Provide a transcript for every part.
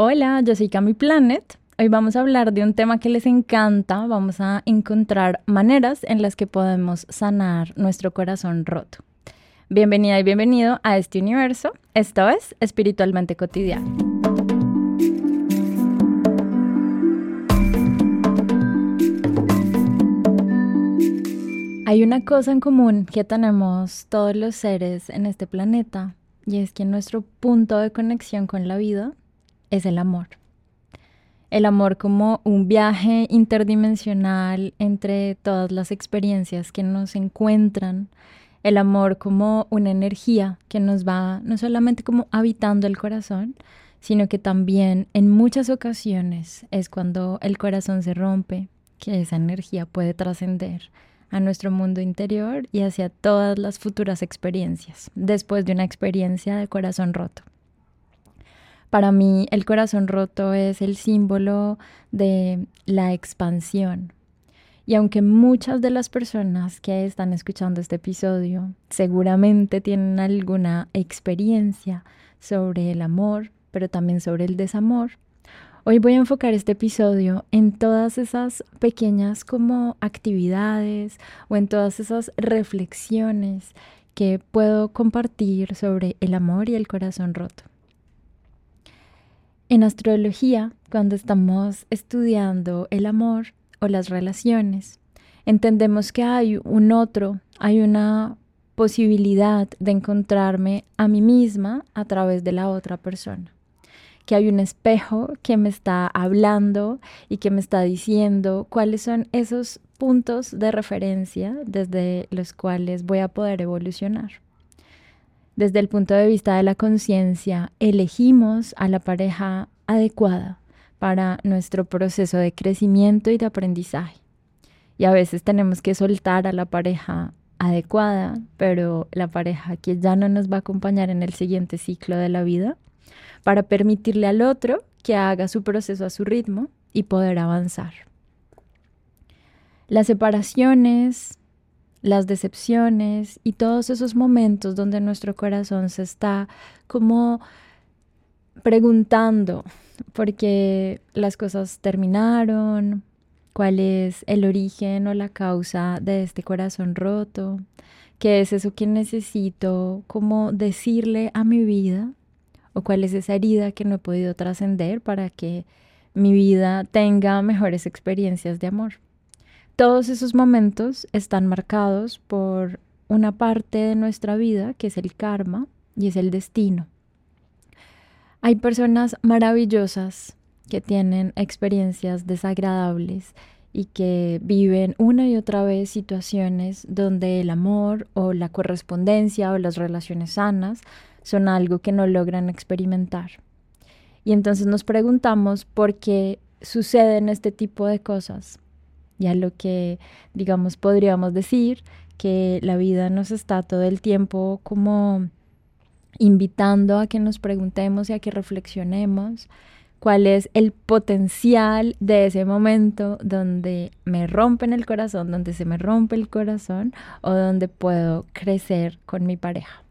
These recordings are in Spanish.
Hola, yo soy Cami Planet. Hoy vamos a hablar de un tema que les encanta. Vamos a encontrar maneras en las que podemos sanar nuestro corazón roto. Bienvenida y bienvenido a este universo. Esto es Espiritualmente Cotidiano. Hay una cosa en común que tenemos todos los seres en este planeta y es que nuestro punto de conexión con la vida es el amor. El amor como un viaje interdimensional entre todas las experiencias que nos encuentran. El amor como una energía que nos va no solamente como habitando el corazón, sino que también en muchas ocasiones es cuando el corazón se rompe, que esa energía puede trascender a nuestro mundo interior y hacia todas las futuras experiencias, después de una experiencia de corazón roto. Para mí el corazón roto es el símbolo de la expansión. Y aunque muchas de las personas que están escuchando este episodio seguramente tienen alguna experiencia sobre el amor, pero también sobre el desamor, hoy voy a enfocar este episodio en todas esas pequeñas como actividades o en todas esas reflexiones que puedo compartir sobre el amor y el corazón roto. En astrología, cuando estamos estudiando el amor o las relaciones, entendemos que hay un otro, hay una posibilidad de encontrarme a mí misma a través de la otra persona. Que hay un espejo que me está hablando y que me está diciendo cuáles son esos puntos de referencia desde los cuales voy a poder evolucionar. Desde el punto de vista de la conciencia, elegimos a la pareja adecuada para nuestro proceso de crecimiento y de aprendizaje. Y a veces tenemos que soltar a la pareja adecuada, pero la pareja que ya no nos va a acompañar en el siguiente ciclo de la vida, para permitirle al otro que haga su proceso a su ritmo y poder avanzar. Las separaciones, las decepciones y todos esos momentos donde nuestro corazón se está como preguntando por qué las cosas terminaron, cuál es el origen o la causa de este corazón roto, qué es eso que necesito como decirle a mi vida o cuál es esa herida que no he podido trascender para que mi vida tenga mejores experiencias de amor. Todos esos momentos están marcados por una parte de nuestra vida que es el karma y es el destino. Hay personas maravillosas que tienen experiencias desagradables y que viven una y otra vez situaciones donde el amor o la correspondencia o las relaciones sanas son algo que no logran experimentar. Y entonces nos preguntamos por qué suceden este tipo de cosas y a lo que, digamos, podríamos decir que la vida nos está todo el tiempo como invitando a que nos preguntemos y a que reflexionemos cuál es el potencial de ese momento donde me rompen el corazón, donde se me rompe el corazón o donde puedo crecer con mi pareja.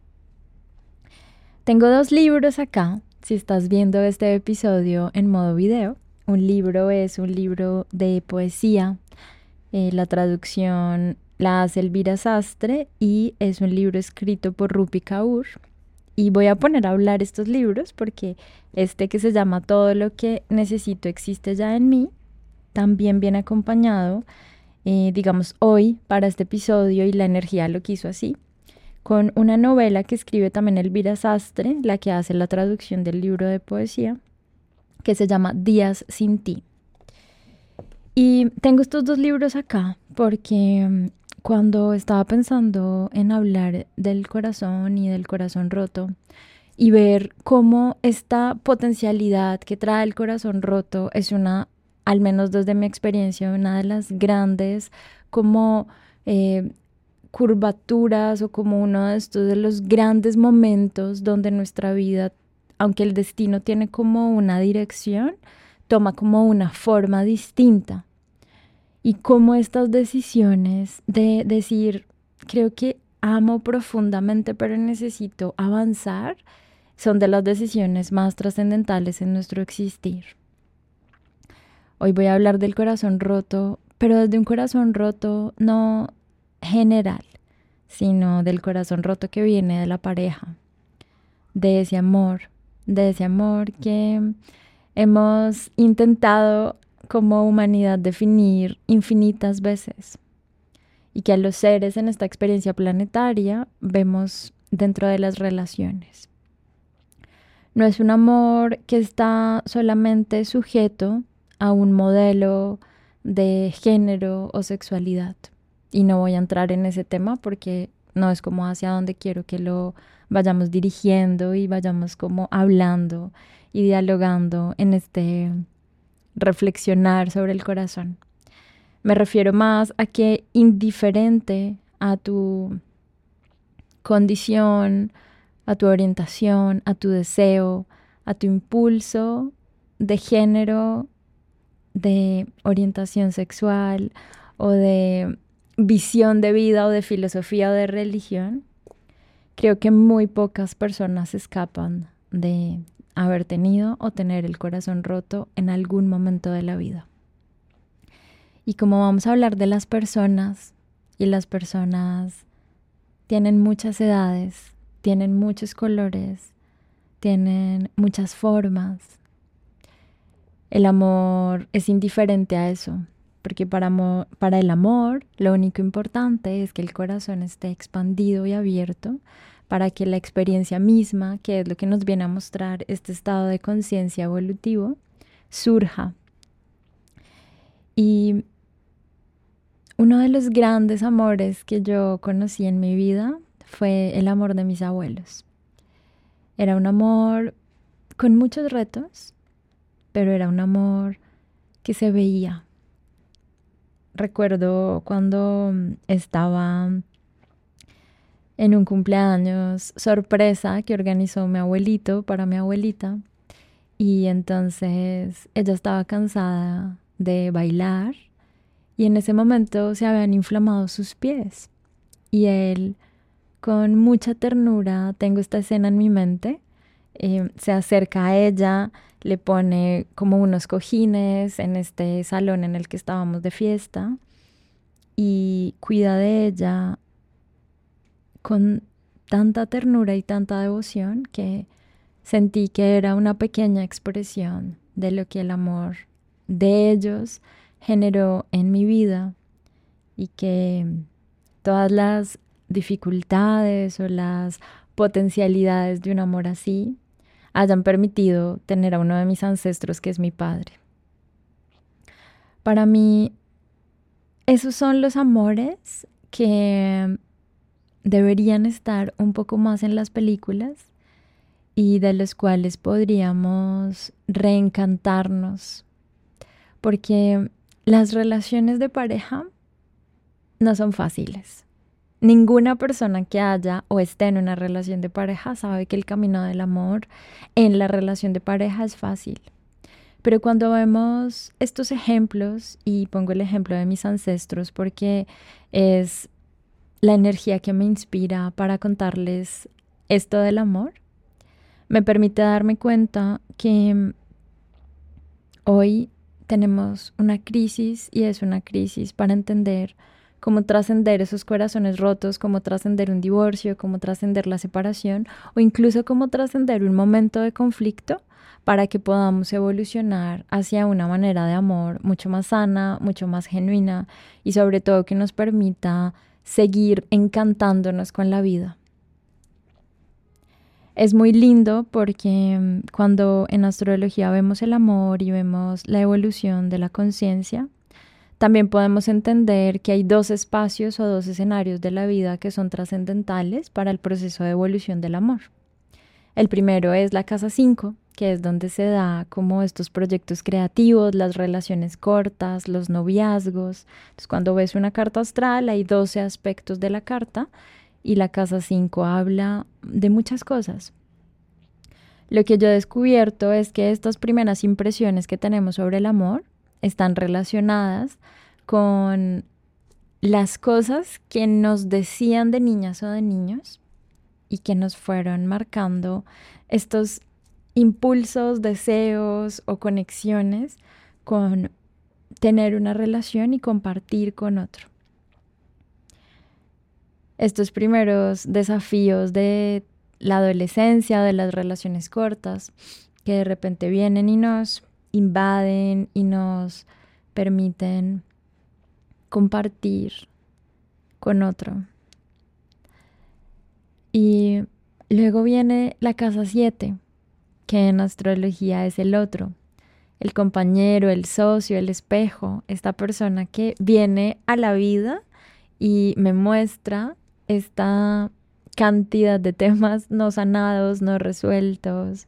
Tengo dos libros acá, si estás viendo este episodio en modo video. Un libro es un libro de poesía. Eh, la traducción la hace Elvira Sastre y es un libro escrito por Rupi Kaur. Y voy a poner a hablar estos libros porque este que se llama Todo lo que necesito existe ya en mí, también viene acompañado, eh, digamos, hoy para este episodio y la energía lo quiso así, con una novela que escribe también Elvira Sastre, la que hace la traducción del libro de poesía, que se llama Días sin ti. Y tengo estos dos libros acá porque mm, cuando estaba pensando en hablar del corazón y del corazón roto y ver cómo esta potencialidad que trae el corazón roto es una, al menos desde mi experiencia, una de las grandes como eh, curvaturas o como uno de estos de los grandes momentos donde nuestra vida aunque el destino tiene como una dirección, toma como una forma distinta. Y como estas decisiones de decir, creo que amo profundamente, pero necesito avanzar, son de las decisiones más trascendentales en nuestro existir. Hoy voy a hablar del corazón roto, pero desde un corazón roto no general, sino del corazón roto que viene de la pareja, de ese amor, de ese amor que hemos intentado como humanidad definir infinitas veces y que a los seres en esta experiencia planetaria vemos dentro de las relaciones. No es un amor que está solamente sujeto a un modelo de género o sexualidad. Y no voy a entrar en ese tema porque no es como hacia donde quiero que lo vayamos dirigiendo y vayamos como hablando y dialogando en este reflexionar sobre el corazón. Me refiero más a que indiferente a tu condición, a tu orientación, a tu deseo, a tu impulso de género, de orientación sexual o de visión de vida o de filosofía o de religión, creo que muy pocas personas escapan de haber tenido o tener el corazón roto en algún momento de la vida. Y como vamos a hablar de las personas, y las personas tienen muchas edades, tienen muchos colores, tienen muchas formas. El amor es indiferente a eso, porque para, para el amor lo único importante es que el corazón esté expandido y abierto para que la experiencia misma, que es lo que nos viene a mostrar este estado de conciencia evolutivo, surja. Y uno de los grandes amores que yo conocí en mi vida fue el amor de mis abuelos. Era un amor con muchos retos, pero era un amor que se veía. Recuerdo cuando estaba en un cumpleaños sorpresa que organizó mi abuelito para mi abuelita. Y entonces ella estaba cansada de bailar y en ese momento se habían inflamado sus pies. Y él con mucha ternura, tengo esta escena en mi mente, eh, se acerca a ella, le pone como unos cojines en este salón en el que estábamos de fiesta y cuida de ella con tanta ternura y tanta devoción que sentí que era una pequeña expresión de lo que el amor de ellos generó en mi vida y que todas las dificultades o las potencialidades de un amor así hayan permitido tener a uno de mis ancestros que es mi padre. Para mí, esos son los amores que deberían estar un poco más en las películas y de los cuales podríamos reencantarnos, porque las relaciones de pareja no son fáciles. Ninguna persona que haya o esté en una relación de pareja sabe que el camino del amor en la relación de pareja es fácil. Pero cuando vemos estos ejemplos, y pongo el ejemplo de mis ancestros porque es la energía que me inspira para contarles esto del amor, me permite darme cuenta que hoy tenemos una crisis y es una crisis para entender cómo trascender esos corazones rotos, cómo trascender un divorcio, cómo trascender la separación o incluso cómo trascender un momento de conflicto para que podamos evolucionar hacia una manera de amor mucho más sana, mucho más genuina y sobre todo que nos permita seguir encantándonos con la vida. Es muy lindo porque mm, cuando en astrología vemos el amor y vemos la evolución de la conciencia, también podemos entender que hay dos espacios o dos escenarios de la vida que son trascendentales para el proceso de evolución del amor. El primero es la casa 5, que es donde se da como estos proyectos creativos, las relaciones cortas, los noviazgos. Entonces, cuando ves una carta astral, hay 12 aspectos de la carta y la casa 5 habla de muchas cosas. Lo que yo he descubierto es que estas primeras impresiones que tenemos sobre el amor están relacionadas con las cosas que nos decían de niñas o de niños y que nos fueron marcando estos impulsos, deseos o conexiones con tener una relación y compartir con otro. Estos primeros desafíos de la adolescencia, de las relaciones cortas, que de repente vienen y nos invaden y nos permiten compartir con otro. Y luego viene la casa 7, que en astrología es el otro, el compañero, el socio, el espejo, esta persona que viene a la vida y me muestra esta cantidad de temas no sanados, no resueltos,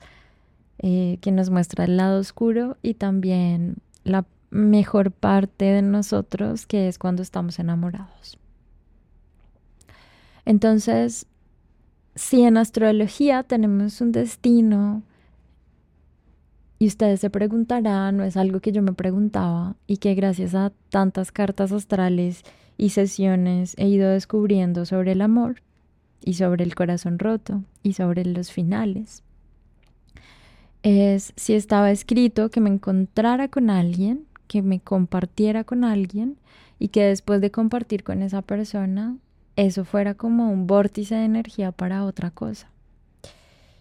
eh, que nos muestra el lado oscuro y también la mejor parte de nosotros, que es cuando estamos enamorados. Entonces, si en astrología tenemos un destino, y ustedes se preguntarán, no es algo que yo me preguntaba y que gracias a tantas cartas astrales y sesiones he ido descubriendo sobre el amor y sobre el corazón roto y sobre los finales. Es si estaba escrito que me encontrara con alguien, que me compartiera con alguien y que después de compartir con esa persona, eso fuera como un vórtice de energía para otra cosa.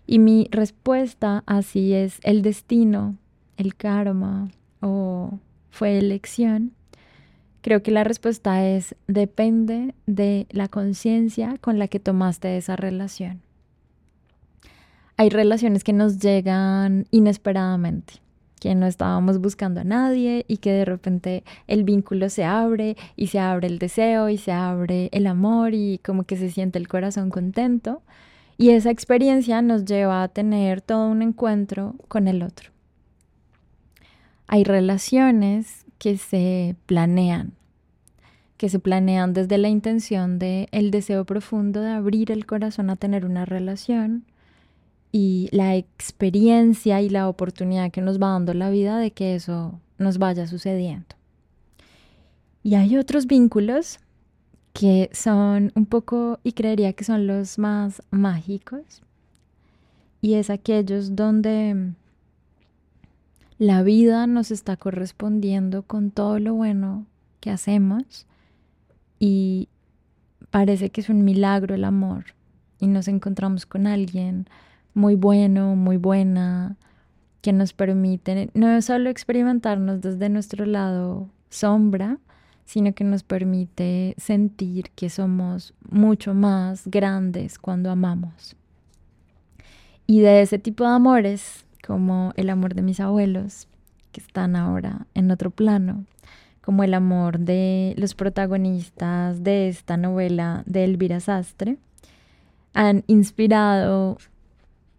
Y mi respuesta así es el destino, el karma o fue elección Creo que la respuesta es depende de la conciencia con la que tomaste esa relación. Hay relaciones que nos llegan inesperadamente, que no estábamos buscando a nadie y que de repente el vínculo se abre y se abre el deseo y se abre el amor y como que se siente el corazón contento. Y esa experiencia nos lleva a tener todo un encuentro con el otro. Hay relaciones que se planean, que se planean desde la intención de el deseo profundo de abrir el corazón a tener una relación y la experiencia y la oportunidad que nos va dando la vida de que eso nos vaya sucediendo. Y hay otros vínculos que son un poco, y creería que son los más mágicos, y es aquellos donde la vida nos está correspondiendo con todo lo bueno que hacemos y parece que es un milagro el amor y nos encontramos con alguien muy bueno, muy buena, que nos permite no solo experimentarnos desde nuestro lado sombra, sino que nos permite sentir que somos mucho más grandes cuando amamos. Y de ese tipo de amores como el amor de mis abuelos, que están ahora en otro plano, como el amor de los protagonistas de esta novela de Elvira Sastre, han inspirado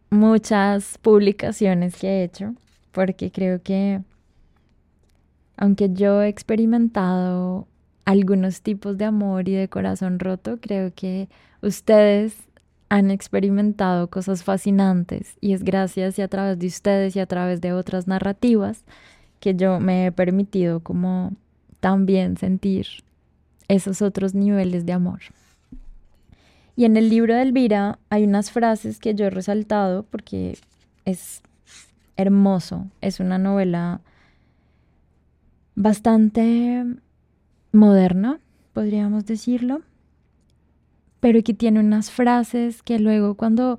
muchas publicaciones que he hecho, porque creo que aunque yo he experimentado algunos tipos de amor y de corazón roto, creo que ustedes han experimentado cosas fascinantes y es gracias y a través de ustedes y a través de otras narrativas que yo me he permitido como también sentir esos otros niveles de amor. Y en el libro de Elvira hay unas frases que yo he resaltado porque es hermoso, es una novela bastante moderna, podríamos decirlo, pero que tiene unas frases que luego cuando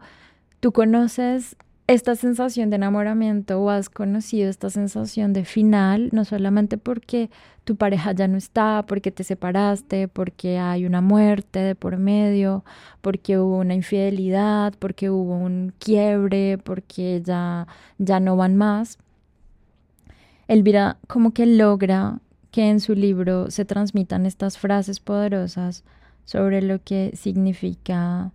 tú conoces esta sensación de enamoramiento o has conocido esta sensación de final, no solamente porque tu pareja ya no está, porque te separaste, porque hay una muerte de por medio, porque hubo una infidelidad, porque hubo un quiebre, porque ya, ya no van más. Elvira como que logra que en su libro se transmitan estas frases poderosas sobre lo que significa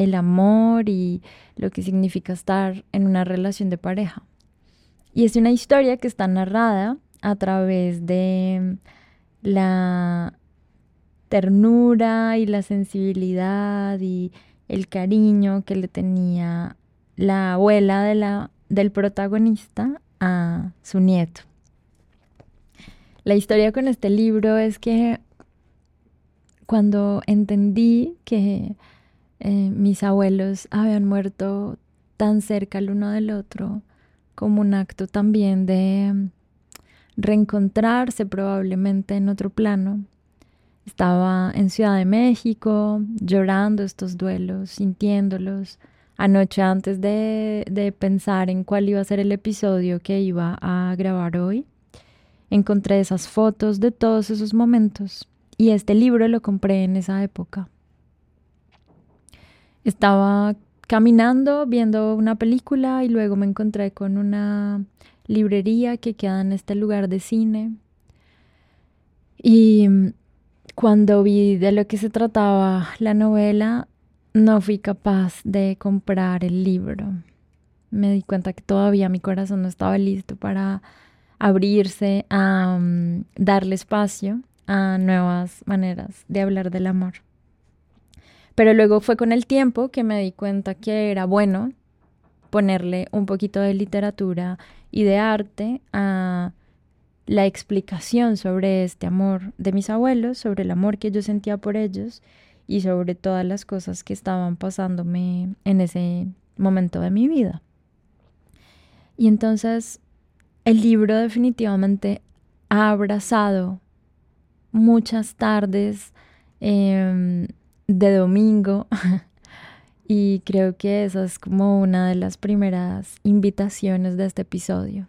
el amor y lo que significa estar en una relación de pareja. Y es una historia que está narrada a través de la ternura y la sensibilidad y el cariño que le tenía la abuela de la, del protagonista a su nieto. La historia con este libro es que cuando entendí que Eh, mis abuelos habían muerto tan cerca el uno del otro como un acto también de mm, reencontrarse probablemente en otro plano. Estaba en Ciudad de México llorando estos duelos, sintiéndolos. Anoche antes de, de pensar en cuál iba a ser el episodio que iba a grabar hoy, encontré esas fotos de todos esos momentos y este libro lo compré en esa época. Estaba caminando, viendo una película y luego me encontré con una librería que queda en este lugar de cine. Y cuando vi de lo que se trataba la novela, no fui capaz de comprar el libro. Me di cuenta que todavía mi corazón no estaba listo para abrirse a mm, darle espacio a nuevas maneras de hablar del amor. Pero luego fue con el tiempo que me di cuenta que era bueno ponerle un poquito de literatura y de arte a la explicación sobre este amor de mis abuelos, sobre el amor que yo sentía por ellos y sobre todas las cosas que estaban pasándome en ese momento de mi vida. Y entonces el libro definitivamente ha abrazado muchas tardes em, de domingo y creo que esa es como una de las primeras invitaciones de este episodio.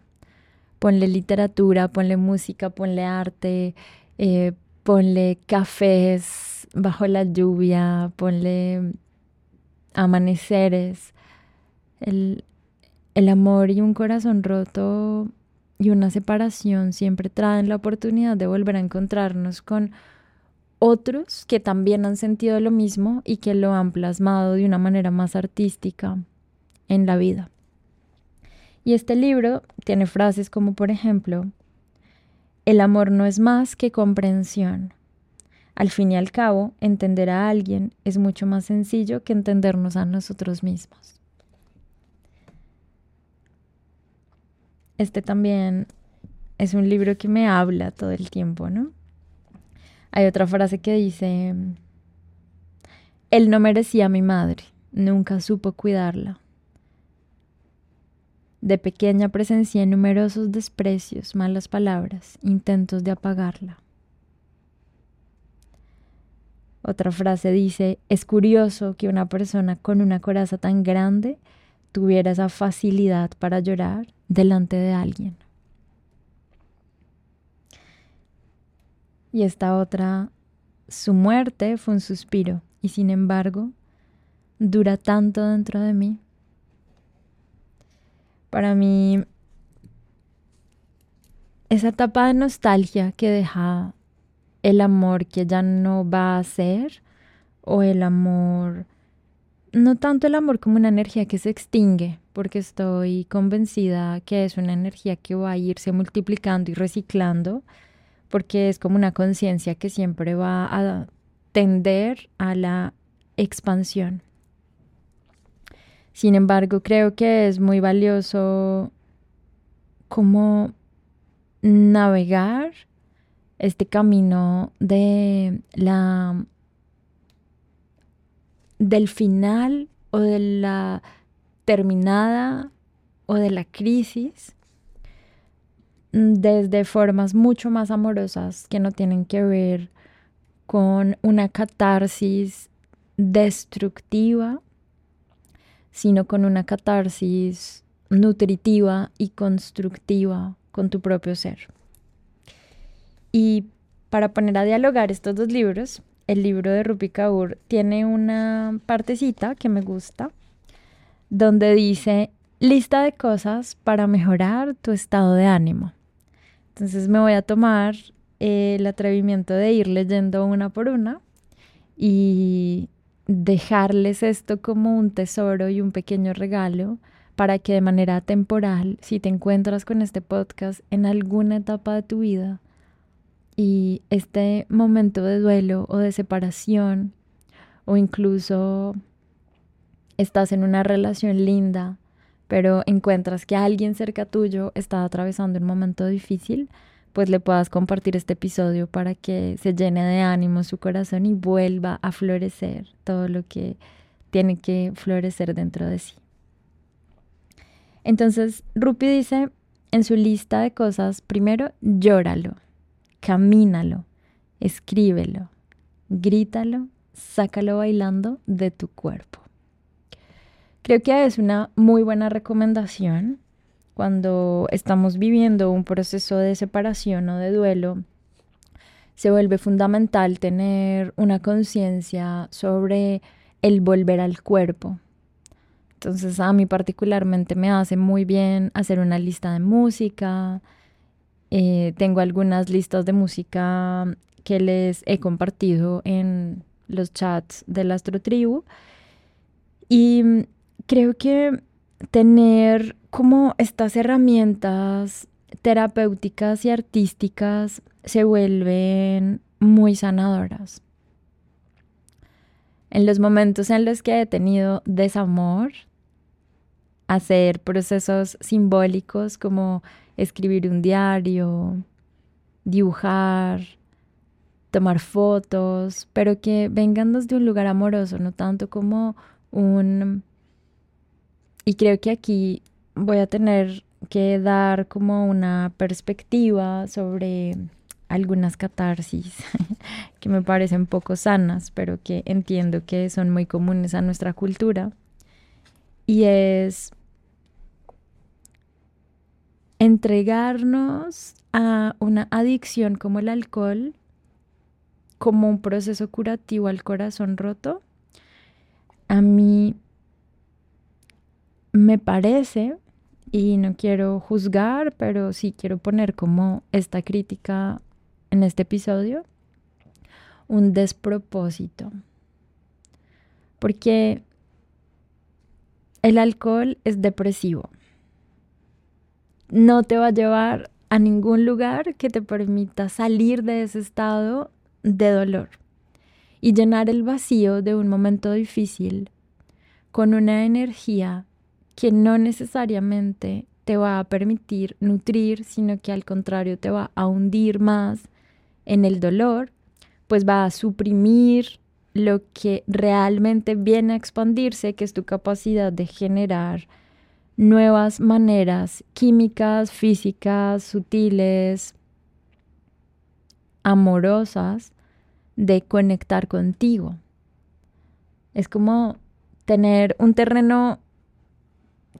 Ponle literatura, ponle música, ponle arte, eh, ponle cafés bajo la lluvia, ponle amaneceres. El, el amor y un corazón roto y una separación siempre traen la oportunidad de volver a encontrarnos con otros que también han sentido lo mismo y que lo han plasmado de una manera más artística en la vida. Y este libro tiene frases como por ejemplo, el amor no es más que comprensión. Al fin y al cabo, entender a alguien es mucho más sencillo que entendernos a nosotros mismos. Este también es un libro que me habla todo el tiempo, ¿no? Hay otra frase que dice, él no merecía a mi madre, nunca supo cuidarla. De pequeña presencié numerosos desprecios, malas palabras, intentos de apagarla. Otra frase dice, es curioso que una persona con una coraza tan grande tuviera esa facilidad para llorar delante de alguien. Y esta otra, su muerte fue un suspiro y sin embargo dura tanto dentro de mí. Para mí, esa etapa de nostalgia que deja el amor que ya no va a ser o el amor no tanto el amor como una energía que se extingue, porque estoy convencida que es una energía que va a irse multiplicando y reciclando, porque es como una conciencia que siempre va a tender a la expansión. Sin embargo, creo que es muy valioso como navegar este camino de la del final o de la terminada o de la crisis desde formas mucho más amorosas que no tienen que ver con una catarsis destructiva, sino con una catarsis nutritiva y constructiva con tu propio ser. Y para poner a dialogar estos dos libros, el libro de Rupi Kaur tiene una partecita que me gusta, donde dice lista de cosas para mejorar tu estado de ánimo. Entonces me voy a tomar el atrevimiento de ir leyendo una por una y dejarles esto como un tesoro y un pequeño regalo para que de manera temporal, si te encuentras con este podcast en alguna etapa de tu vida, y este momento de duelo o de separación o incluso estás en una relación linda, pero encuentras que alguien cerca tuyo está atravesando un momento difícil, pues le puedas compartir este episodio para que se llene de ánimo su corazón y vuelva a florecer todo lo que tiene que florecer dentro de sí. Entonces, Rupi dice en su lista de cosas, primero, llóralo, camínalo, escríbelo, grítalo, sácalo bailando de tu cuerpo. Creo que es una muy buena recomendación cuando estamos viviendo un proceso de separación o de duelo. Se vuelve fundamental tener una conciencia sobre el volver al cuerpo. Entonces a mí particularmente me hace muy bien hacer una lista de música. Eh, tengo algunas listas de música que les he compartido en los chats de la Astro Tribu. Y creo que tener como estas herramientas terapéuticas y artísticas se vuelven muy sanadoras. En los momentos en los que he tenido desamor, hacer procesos simbólicos como escribir un diario, dibujar, tomar fotos, pero que vengan desde un lugar amoroso, no tanto como un... Y creo que aquí voy a tener que dar como una perspectiva sobre algunas catarsis que me parecen poco sanas, pero que entiendo que son muy comunes a nuestra cultura. Y es entregarnos a una adicción como el alcohol, como un proceso curativo al corazón roto, a mí me parece, y no quiero juzgar, pero sí quiero poner como esta crítica en este episodio un despropósito. Porque el alcohol es depresivo. No te va a llevar a ningún lugar que te permita salir de ese estado de dolor y llenar el vacío de un momento difícil con una energía que no necesariamente te va a permitir nutrir, sino que al contrario te va a hundir más en el dolor, pues va a suprimir lo que realmente viene a expandirse, que es tu capacidad de generar nuevas maneras químicas, físicas, sutiles, amorosas de conectar contigo. Es como tener un terreno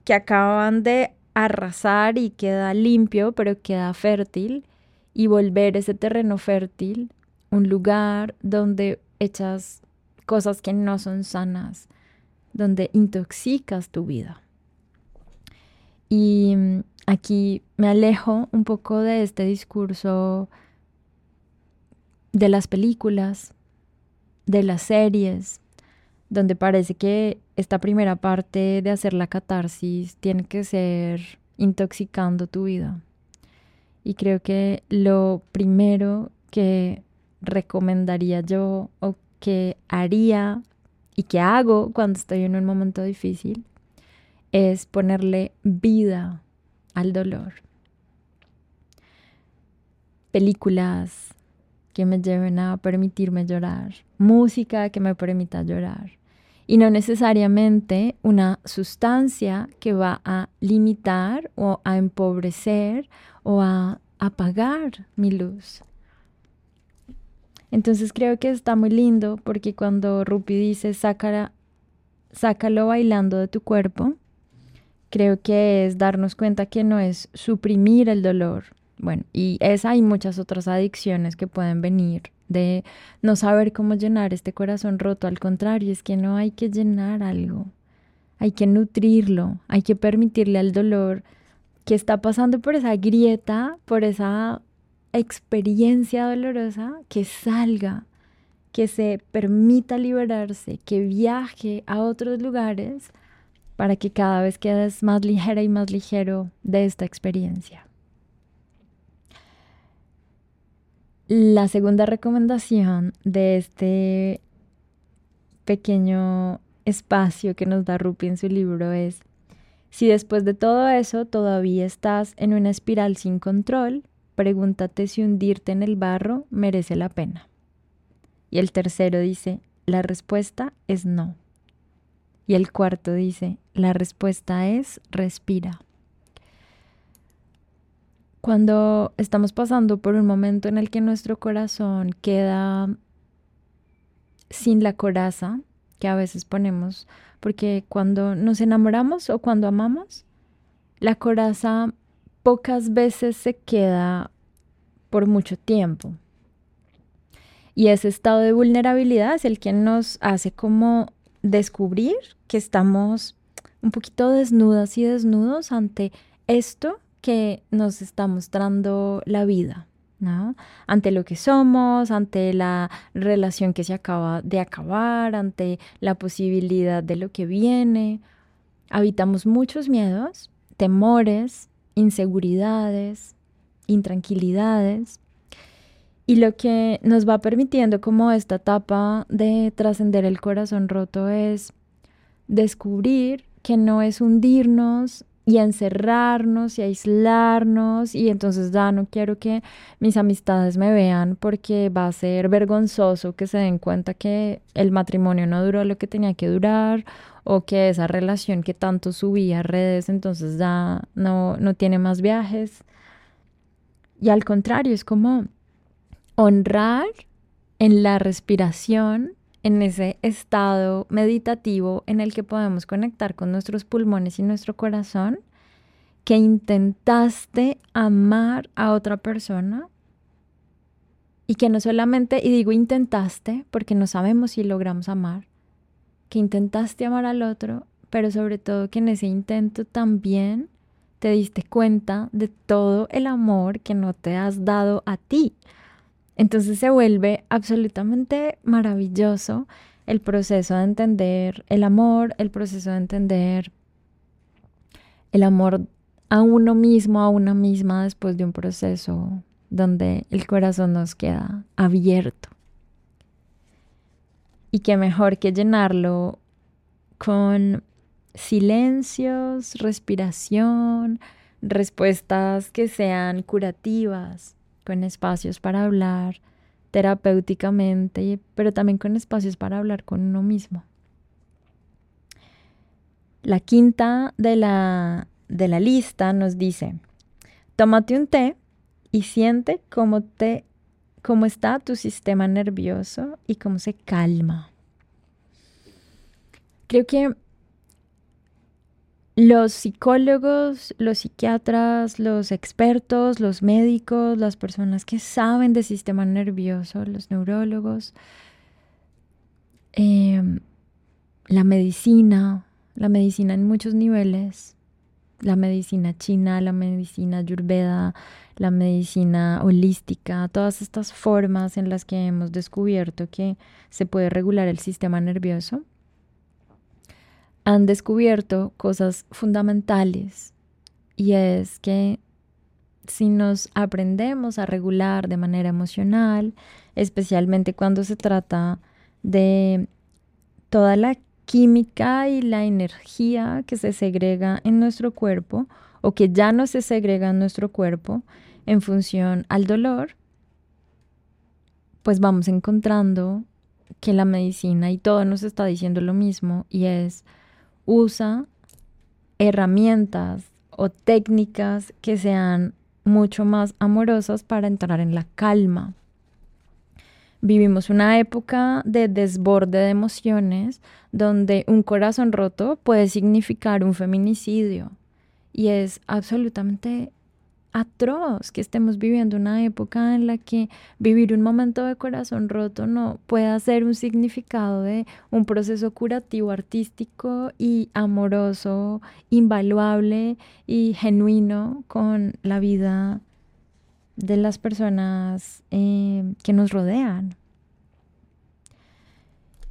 que acaban de arrasar y queda limpio, pero queda fértil y volver ese terreno fértil un lugar donde echas cosas que no son sanas, donde intoxicas tu vida. Y mm, aquí me alejo un poco de este discurso de las películas, de las series, donde parece que esta primera parte de hacer la catarsis tiene que ser intoxicando tu vida. Y creo que lo primero que recomendaría yo o que haría y que hago cuando estoy en un momento difícil es ponerle vida al dolor. Películas que me lleven a permitirme llorar, música que me permita llorar y no necesariamente una sustancia que va a limitar o a empobrecer o a apagar mi luz. Entonces creo que está muy lindo porque cuando Rupi dice sácalo bailando de tu cuerpo, creo que es darnos cuenta que no es suprimir el dolor. Bueno, y esa y muchas otras adicciones que pueden venir de no saber cómo llenar este corazón roto. Al contrario, es que no hay que llenar algo. Hay que nutrirlo, hay que permitirle al dolor que está pasando por esa grieta, por esa experiencia dolorosa, que salga, que se permita liberarse, que viaje a otros lugares para que cada vez quedes más ligera y más ligero de esta experiencia. La segunda recomendación de este pequeño espacio que nos da Rupi en su libro es si después de todo eso todavía estás en una espiral sin control, pregúntate si hundirte en el barro merece la pena. Y el tercero dice, la respuesta es no. Y el cuarto dice, la respuesta es respira. Cuando estamos pasando por un momento en el que nuestro corazón queda sin la coraza que a veces ponemos, porque cuando nos enamoramos o cuando amamos, la coraza pocas veces se queda por mucho tiempo. Y ese estado de vulnerabilidad es el que nos hace como descubrir que estamos un poquito desnudas y desnudos ante esto que nos está mostrando la vida, ¿no? Ante lo que somos, ante la relación que se acaba de acabar, ante la posibilidad de lo que viene. Habitamos muchos miedos, temores, inseguridades, intranquilidades. Y lo que nos va permitiendo como esta etapa de trascender el corazón roto es descubrir que no es hundirnos y encerrarnos y aislarnos y entonces ya no quiero que mis amistades me vean porque va a ser vergonzoso que se den cuenta que el matrimonio no duró lo que tenía que durar o que esa relación que tanto subía a redes entonces ya no, no tiene más viajes. Y al contrario, es como honrar en la respiración, en ese estado meditativo en el que podemos conectar con nuestros pulmones y nuestro corazón, que intentaste amar a otra persona y que no solamente, y digo intentaste porque no sabemos si logramos amar, que intentaste amar al otro, pero sobre todo que en ese intento también te diste cuenta de todo el amor que no te has dado a ti. Entonces se vuelve absolutamente maravilloso el proceso de entender el amor, el proceso de entender el amor a uno mismo, a una misma después de un proceso donde el corazón nos queda abierto. Y qué mejor que llenarlo con silencios, respiración, respuestas que sean curativas, con espacios para hablar terapéuticamente, pero también con espacios para hablar con uno mismo. La quinta de la, de la lista nos dice, tómate un té y siente cómo, te, cómo está tu sistema nervioso y cómo se calma. Creo que los psicólogos, los psiquiatras, los expertos, los médicos, las personas que saben del sistema nervioso, los neurólogos, em, la medicina, la medicina en muchos niveles, la medicina china, la medicina ayurveda, la medicina holística, todas estas formas en las que hemos descubierto que se puede regular el sistema nervioso han descubierto cosas fundamentales y es que si nos aprendemos a regular de manera emocional, especialmente cuando se trata de toda la química y la energía que se segrega en nuestro cuerpo o que ya no se segrega en nuestro cuerpo en función al dolor, pues vamos encontrando que la medicina y todo nos está diciendo lo mismo y es usa herramientas o técnicas que sean mucho más amorosas para entrar en la calma. Vivimos una época de desborde de emociones donde un corazón roto puede significar un feminicidio y es absolutamente atroz que estemos viviendo una época en la que vivir un momento de corazón roto no pueda ser un significado de un proceso curativo artístico y amoroso, invaluable y genuino con la vida de las personas eh, que nos rodean.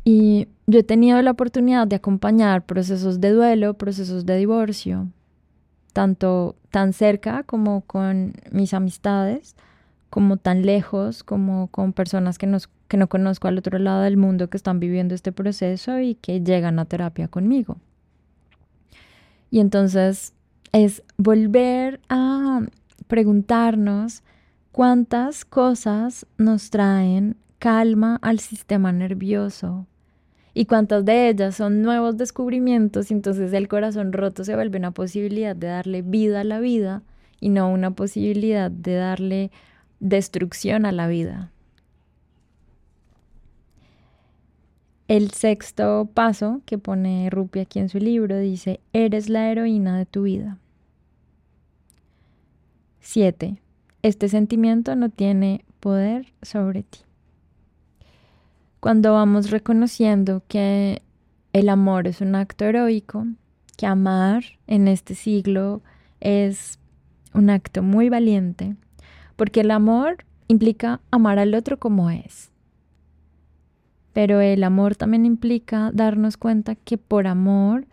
Y yo he tenido la oportunidad de acompañar procesos de duelo, procesos de divorcio, tanto tan cerca como con mis amistades, como tan lejos, como con personas que, que no conozco al otro lado del mundo que están viviendo este proceso y que llegan a terapia conmigo. Y entonces es volver a preguntarnos cuántas cosas nos traen calma al sistema nervioso y cuántas de ellas son nuevos descubrimientos entonces el corazón roto se vuelve una posibilidad de darle vida a la vida y no una posibilidad de darle destrucción a la vida. El sexto paso que pone Rupi aquí en su libro dice, eres la heroína de tu vida. Siete, Este sentimiento no tiene poder sobre ti. Cuando vamos reconociendo que el amor es un acto heroico, que amar en este siglo es un acto muy valiente, porque el amor implica amar al otro como es. Pero el amor también implica darnos cuenta que por amor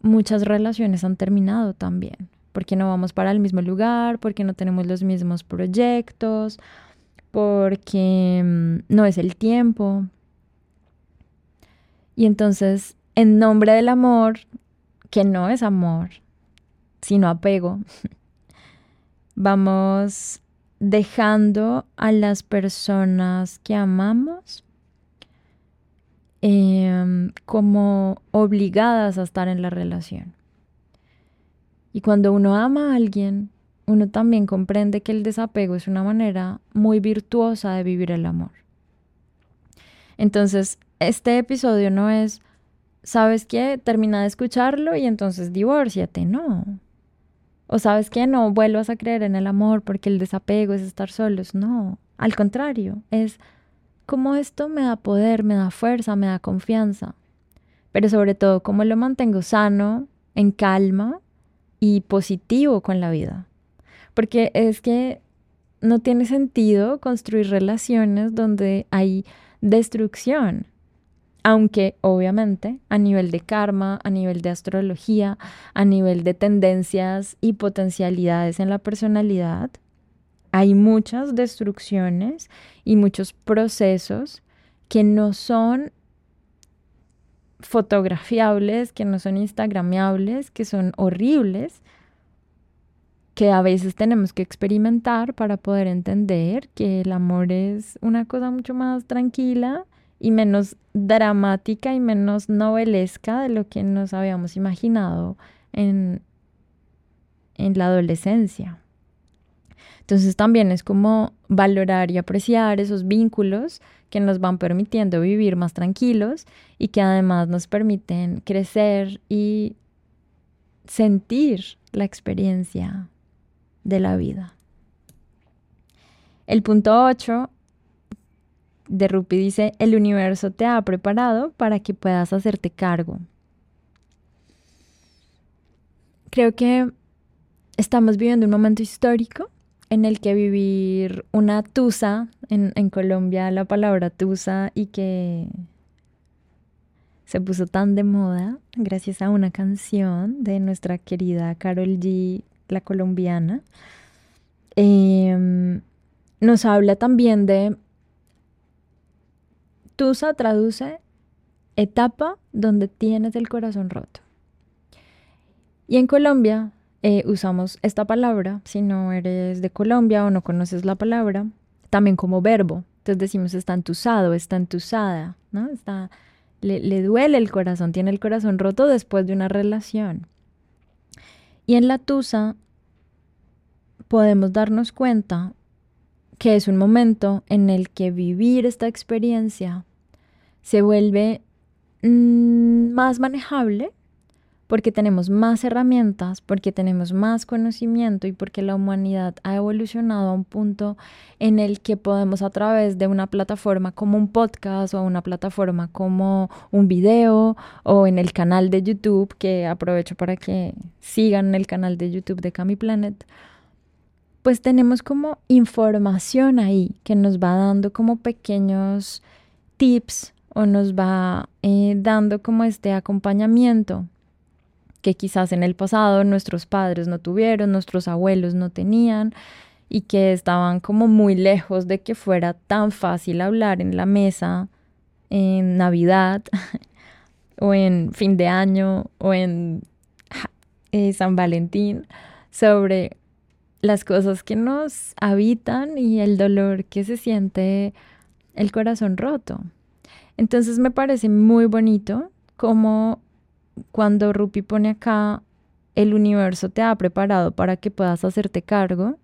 muchas relaciones han terminado también, porque no vamos para el mismo lugar, porque no tenemos los mismos proyectos, porque mm, no es el tiempo. Y entonces, en nombre del amor, que no es amor, sino apego, vamos dejando a las personas que amamos em, como obligadas a estar en la relación. Y cuando uno ama a alguien, uno también comprende que el desapego es una manera muy virtuosa de vivir el amor. Entonces, este episodio no es, ¿sabes qué? Termina de escucharlo y entonces divórciate, no. O sabes que no vuelvas a creer en el amor porque el desapego es estar solos. No, al contrario, es como esto me da poder, me da fuerza, me da confianza. Pero sobre todo, cómo lo mantengo sano, en calma y positivo con la vida. Porque es que no tiene sentido construir relaciones donde hay destrucción aunque obviamente a nivel de karma, a nivel de astrología, a nivel de tendencias y potencialidades en la personalidad, hay muchas destrucciones y muchos procesos que no son fotografiables, que no son instagramiables, que son horribles, que a veces tenemos que experimentar para poder entender que el amor es una cosa mucho más tranquila y menos dramática y menos novelesca de lo que nos habíamos imaginado en, en la adolescencia. Entonces también es como valorar y apreciar esos vínculos que nos van permitiendo vivir más tranquilos y que además nos permiten crecer y sentir la experiencia de la vida. El punto 8 de Rupi dice, el universo te ha preparado para que puedas hacerte cargo. Creo que estamos viviendo un momento histórico en el que vivir una tusa, en, Colombia la palabra tusa y que se puso tan de moda gracias a una canción de nuestra querida Carol G, la colombiana, em, nos habla también de Tusa traduce etapa donde tienes el corazón roto. Y en Colombia eh, usamos esta palabra, si no eres de Colombia o no conoces la palabra, también como verbo. Entonces decimos está entusado, está entusada, ¿no? Está, le, le duele el corazón, tiene el corazón roto después de una relación. Y en la tusa podemos darnos cuenta que es un momento en el que vivir esta experiencia se vuelve mm, más manejable porque tenemos más herramientas, porque tenemos más conocimiento y porque la humanidad ha evolucionado a un punto en el que podemos a través de una plataforma como un podcast o una plataforma como un video o en el canal de YouTube, que aprovecho para que sigan el canal de YouTube de Cami Planet, pues tenemos como información ahí que nos va dando como pequeños tips o nos va eh, dando como este acompañamiento que quizás en el pasado nuestros padres no tuvieron, nuestros abuelos no tenían y que estaban como muy lejos de que fuera tan fácil hablar en la mesa en Navidad o en fin de año o en eh, San Valentín sobre las cosas que nos habitan y el dolor que se siente el corazón roto. Entonces me parece muy bonito como cuando Rupi pone acá el universo te ha preparado para que puedas hacerte cargo,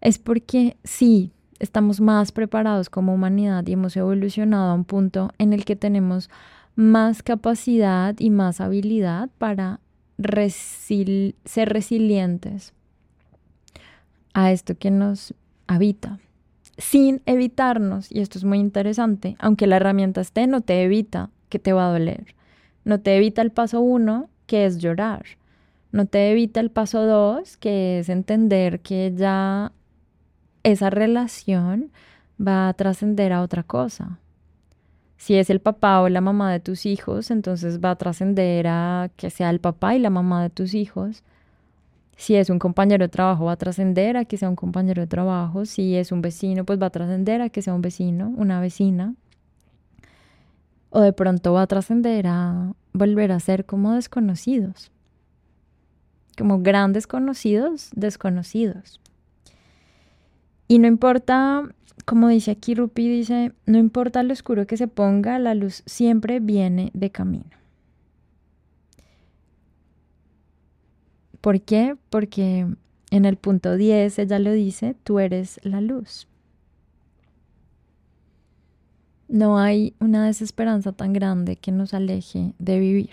es porque sí, estamos más preparados como humanidad y hemos evolucionado a un punto en el que tenemos más capacidad y más habilidad para ser resilientes a esto que nos habita, sin evitarnos, y esto es muy interesante, aunque la herramienta esté, no te evita que te va a doler, no te evita el paso uno, que es llorar, no te evita el paso dos, que es entender que ya esa relación va a trascender a otra cosa. Si es el papá o la mamá de tus hijos, entonces va a trascender a que sea el papá y la mamá de tus hijos. Si es un compañero de trabajo, va a trascender a que sea un compañero de trabajo. Si es un vecino, pues va a trascender a que sea un vecino, una vecina. O de pronto va a trascender a volver a ser como desconocidos. Como grandes conocidos, desconocidos. Y no importa, como dice aquí Rupi, dice, no importa lo oscuro que se ponga, la luz siempre viene de camino. ¿Por qué? Porque en el punto 10 ella lo dice, tú eres la luz. No hay una desesperanza tan grande que nos aleje de vivir.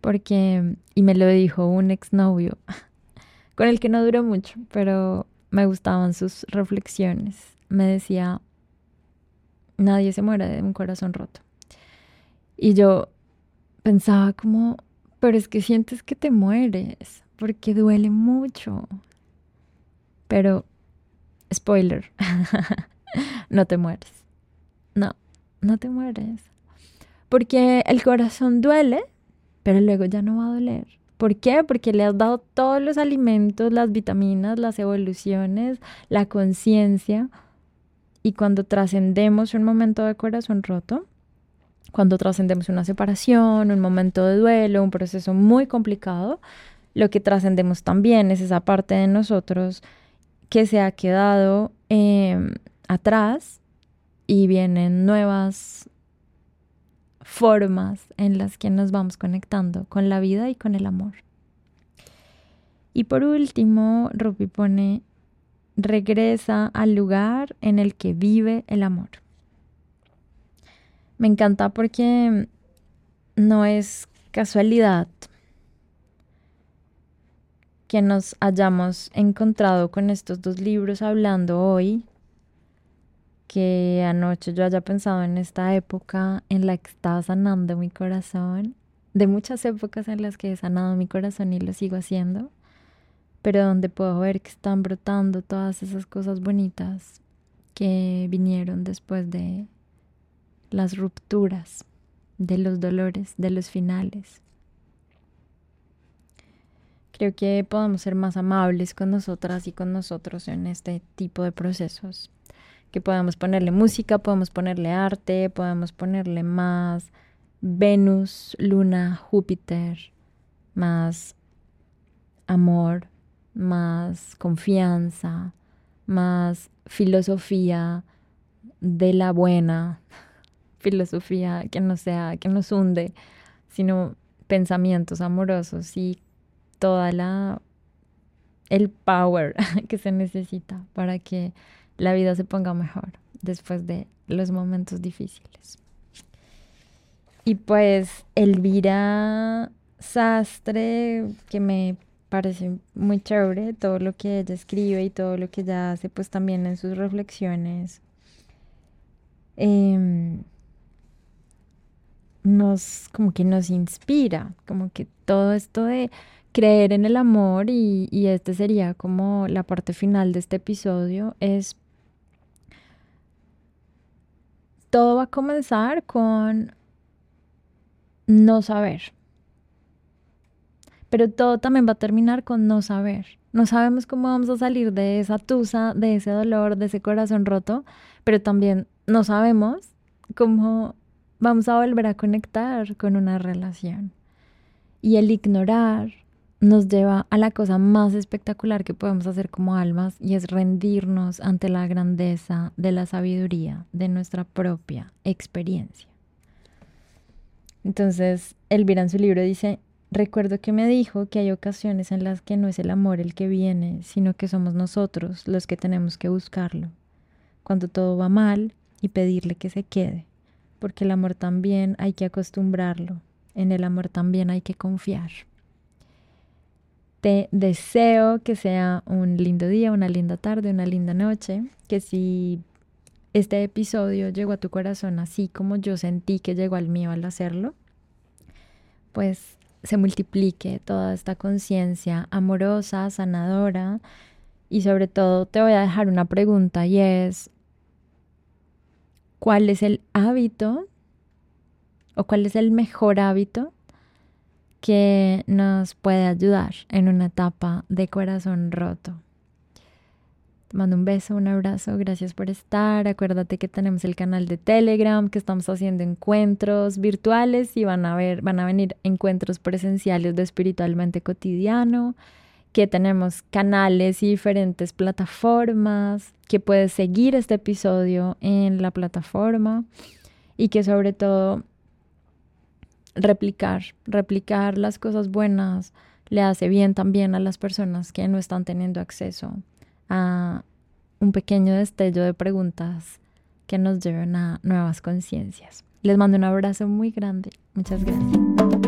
Porque, y me lo dijo un exnovio, con el que no duró mucho, pero me gustaban sus reflexiones. Me decía, nadie se muere de un corazón roto. Y yo pensaba como, pero es que sientes que te mueres, porque duele mucho. Pero, spoiler, no te mueres. No, no te mueres. Porque el corazón duele, pero luego ya no va a doler. ¿Por qué? Porque le has dado todos los alimentos, las vitaminas, las evoluciones, la conciencia. Y cuando trascendemos un momento de corazón roto, cuando trascendemos una separación, un momento de duelo, un proceso muy complicado, lo que trascendemos también es esa parte de nosotros que se ha quedado em, atrás y vienen nuevas formas en las que nos vamos conectando con la vida y con el amor. Y por último, Rupi pone, regresa al lugar en el que vive el amor. Me encanta porque no es casualidad que nos hayamos encontrado con estos dos libros hablando hoy que anoche yo haya pensado en esta época en la que estaba sanando mi corazón, de muchas épocas en las que he sanado mi corazón y lo sigo haciendo, pero donde puedo ver que están brotando todas esas cosas bonitas que vinieron después de las rupturas, de los dolores, de los finales. Creo que podemos ser más amables con nosotras y con nosotros en este tipo de procesos que podemos ponerle música, podemos ponerle arte, podemos ponerle más Venus, Luna, Júpiter, más amor, más confianza, más filosofía de la buena, filosofía que no sea, que nos hunde, sino pensamientos amorosos y toda la el power que se necesita para que la vida se ponga mejor después de los momentos difíciles. Y pues Elvira Sastre, que me parece muy chévere todo lo que ella escribe y todo lo que ella hace, pues también en sus reflexiones. Em, nos como que nos inspira, como que todo esto de creer en el amor y, y este sería como la parte final de este episodio, es todo va a comenzar con no saber. Pero todo también va a terminar con no saber. No sabemos cómo vamos a salir de esa tusa, de ese dolor, de ese corazón roto, pero también no sabemos cómo vamos a volver a conectar con una relación. Y el ignorar nos lleva a la cosa más espectacular que podemos hacer como almas y es rendirnos ante la grandeza de la sabiduría de nuestra propia experiencia. Entonces, Elvira en su libro dice, recuerdo que me dijo que hay ocasiones en las que no es el amor el que viene, sino que somos nosotros los que tenemos que buscarlo. Cuando todo va mal y pedirle que se quede, porque el amor también hay que acostumbrarlo, en el amor también hay que confiar. Te deseo que sea un lindo día, una linda tarde, una linda noche, que si este episodio llegó a tu corazón así como yo sentí que llegó al mío al hacerlo, pues se multiplique toda esta conciencia amorosa, sanadora y sobre todo te voy a dejar una pregunta y es, ¿cuál es el hábito o cuál es el mejor hábito que nos puede ayudar en una etapa de corazón roto. Te mando un beso, un abrazo, gracias por estar. Acuérdate que tenemos el canal de Telegram, que estamos haciendo encuentros virtuales y van a ver, van a venir encuentros presenciales de espiritualmente cotidiano, que tenemos canales y diferentes plataformas, que puedes seguir este episodio en la plataforma y que sobre todo replicar, replicar las cosas buenas le hace bien también a las personas que no están teniendo acceso a un pequeño destello de preguntas que nos lleven a nuevas conciencias. Les mando un abrazo muy grande. Muchas gracias.